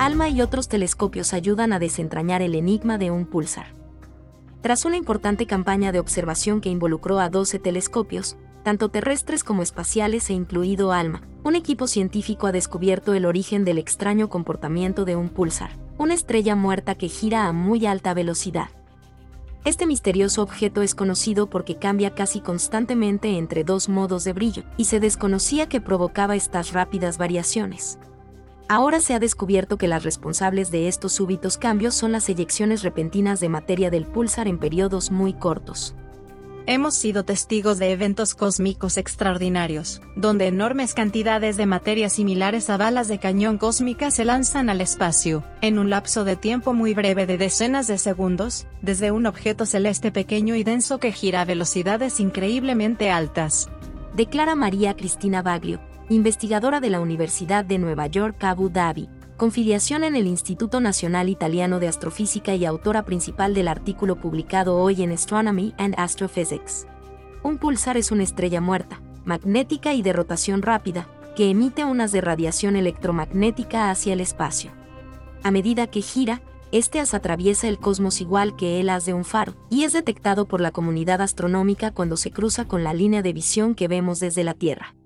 ALMA y otros telescopios ayudan a desentrañar el enigma de un pulsar. Tras una importante campaña de observación que involucró a 12 telescopios, tanto terrestres como espaciales e incluido ALMA, un equipo científico ha descubierto el origen del extraño comportamiento de un pulsar, una estrella muerta que gira a muy alta velocidad. Este misterioso objeto es conocido porque cambia casi constantemente entre dos modos de brillo, y se desconocía que provocaba estas rápidas variaciones. Ahora se ha descubierto que las responsables de estos súbitos cambios son las eyecciones repentinas de materia del pulsar en periodos muy cortos. Hemos sido testigos de eventos cósmicos extraordinarios, donde enormes cantidades de materia similares a balas de cañón cósmica se lanzan al espacio, en un lapso de tiempo muy breve de decenas de segundos, desde un objeto celeste pequeño y denso que gira a velocidades increíblemente altas. Declara María Cristina Baglio, investigadora de la Universidad de Nueva York Abu Dhabi, con filiación en el Instituto Nacional Italiano de Astrofísica y autora principal del artículo publicado hoy en Astronomy and Astrophysics. Un pulsar es una estrella muerta, magnética y de rotación rápida, que emite unas de radiación electromagnética hacia el espacio. A medida que gira, este as atraviesa el cosmos igual que el haz de un faro, y es detectado por la comunidad astronómica cuando se cruza con la línea de visión que vemos desde la Tierra.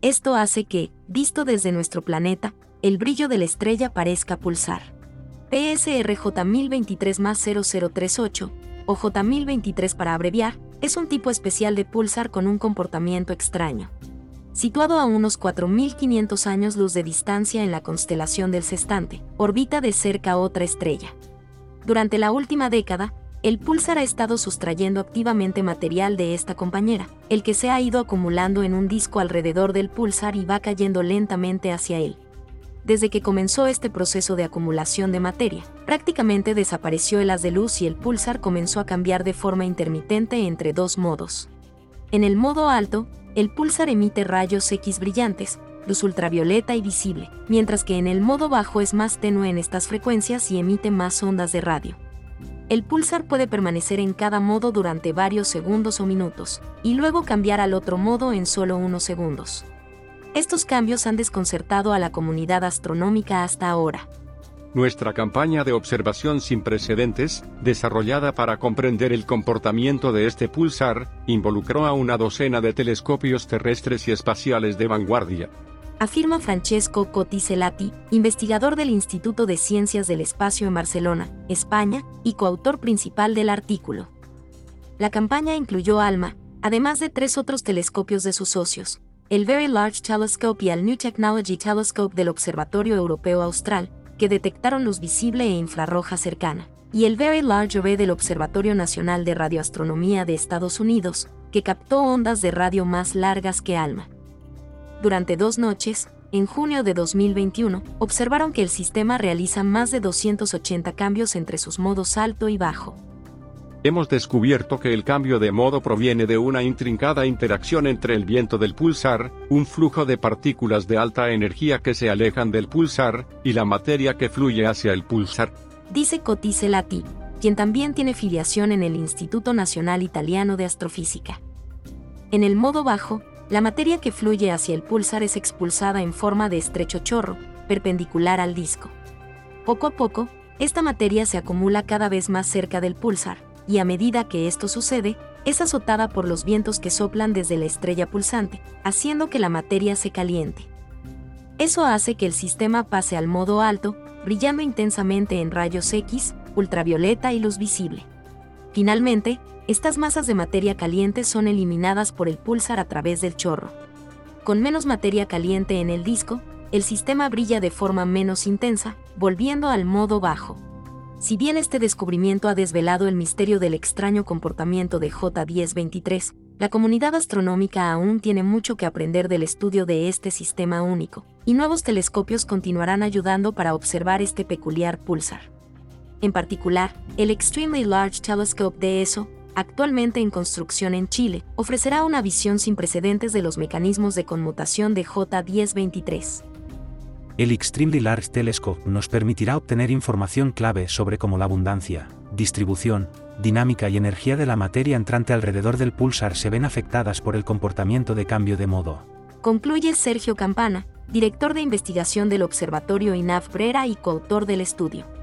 Esto hace que, visto desde nuestro planeta, el brillo de la estrella parezca pulsar. PSR J1023 0038, o J1023 para abreviar, es un tipo especial de pulsar con un comportamiento extraño. Situado a unos 4.500 años luz de distancia en la constelación del Sestante, orbita de cerca otra estrella. Durante la última década, el pulsar ha estado sustrayendo activamente material de esta compañera, el que se ha ido acumulando en un disco alrededor del pulsar y va cayendo lentamente hacia él. Desde que comenzó este proceso de acumulación de materia, prácticamente desapareció el haz de luz y el pulsar comenzó a cambiar de forma intermitente entre dos modos. En el modo alto, el pulsar emite rayos X brillantes, luz ultravioleta y visible, mientras que en el modo bajo es más tenue en estas frecuencias y emite más ondas de radio. El pulsar puede permanecer en cada modo durante varios segundos o minutos, y luego cambiar al otro modo en solo unos segundos. Estos cambios han desconcertado a la comunidad astronómica hasta ahora. Nuestra campaña de observación sin precedentes, desarrollada para comprender el comportamiento de este pulsar, involucró a una docena de telescopios terrestres y espaciales de vanguardia, afirma Francesco Coticelati, investigador del Instituto de Ciencias del Espacio en Barcelona, España, y coautor principal del artículo. La campaña incluyó ALMA, además de tres otros telescopios de sus socios, el Very Large Telescope y el New Technology Telescope del Observatorio Europeo Austral, que detectaron luz visible e infrarroja cercana, y el Very Large Array del Observatorio Nacional de Radioastronomía de Estados Unidos, que captó ondas de radio más largas que ALMA durante dos noches, en junio de 2021, observaron que el sistema realiza más de 280 cambios entre sus modos alto y bajo. Hemos descubierto que el cambio de modo proviene de una intrincada interacción entre el viento del pulsar, un flujo de partículas de alta energía que se alejan del pulsar, y la materia que fluye hacia el pulsar. Dice Cotice Lati, quien también tiene filiación en el Instituto Nacional Italiano de Astrofísica. En el modo bajo, la materia que fluye hacia el pulsar es expulsada en forma de estrecho chorro, perpendicular al disco. Poco a poco, esta materia se acumula cada vez más cerca del pulsar, y a medida que esto sucede, es azotada por los vientos que soplan desde la estrella pulsante, haciendo que la materia se caliente. Eso hace que el sistema pase al modo alto, brillando intensamente en rayos X, ultravioleta y luz visible. Finalmente, estas masas de materia caliente son eliminadas por el pulsar a través del chorro. Con menos materia caliente en el disco, el sistema brilla de forma menos intensa, volviendo al modo bajo. Si bien este descubrimiento ha desvelado el misterio del extraño comportamiento de J1023, la comunidad astronómica aún tiene mucho que aprender del estudio de este sistema único, y nuevos telescopios continuarán ayudando para observar este peculiar pulsar. En particular, el Extremely Large Telescope de ESO, actualmente en construcción en Chile, ofrecerá una visión sin precedentes de los mecanismos de conmutación de J1023. El Extremely Large Telescope nos permitirá obtener información clave sobre cómo la abundancia, distribución, dinámica y energía de la materia entrante alrededor del pulsar se ven afectadas por el comportamiento de cambio de modo. Concluye Sergio Campana, director de investigación del Observatorio INAF Brera y coautor del estudio.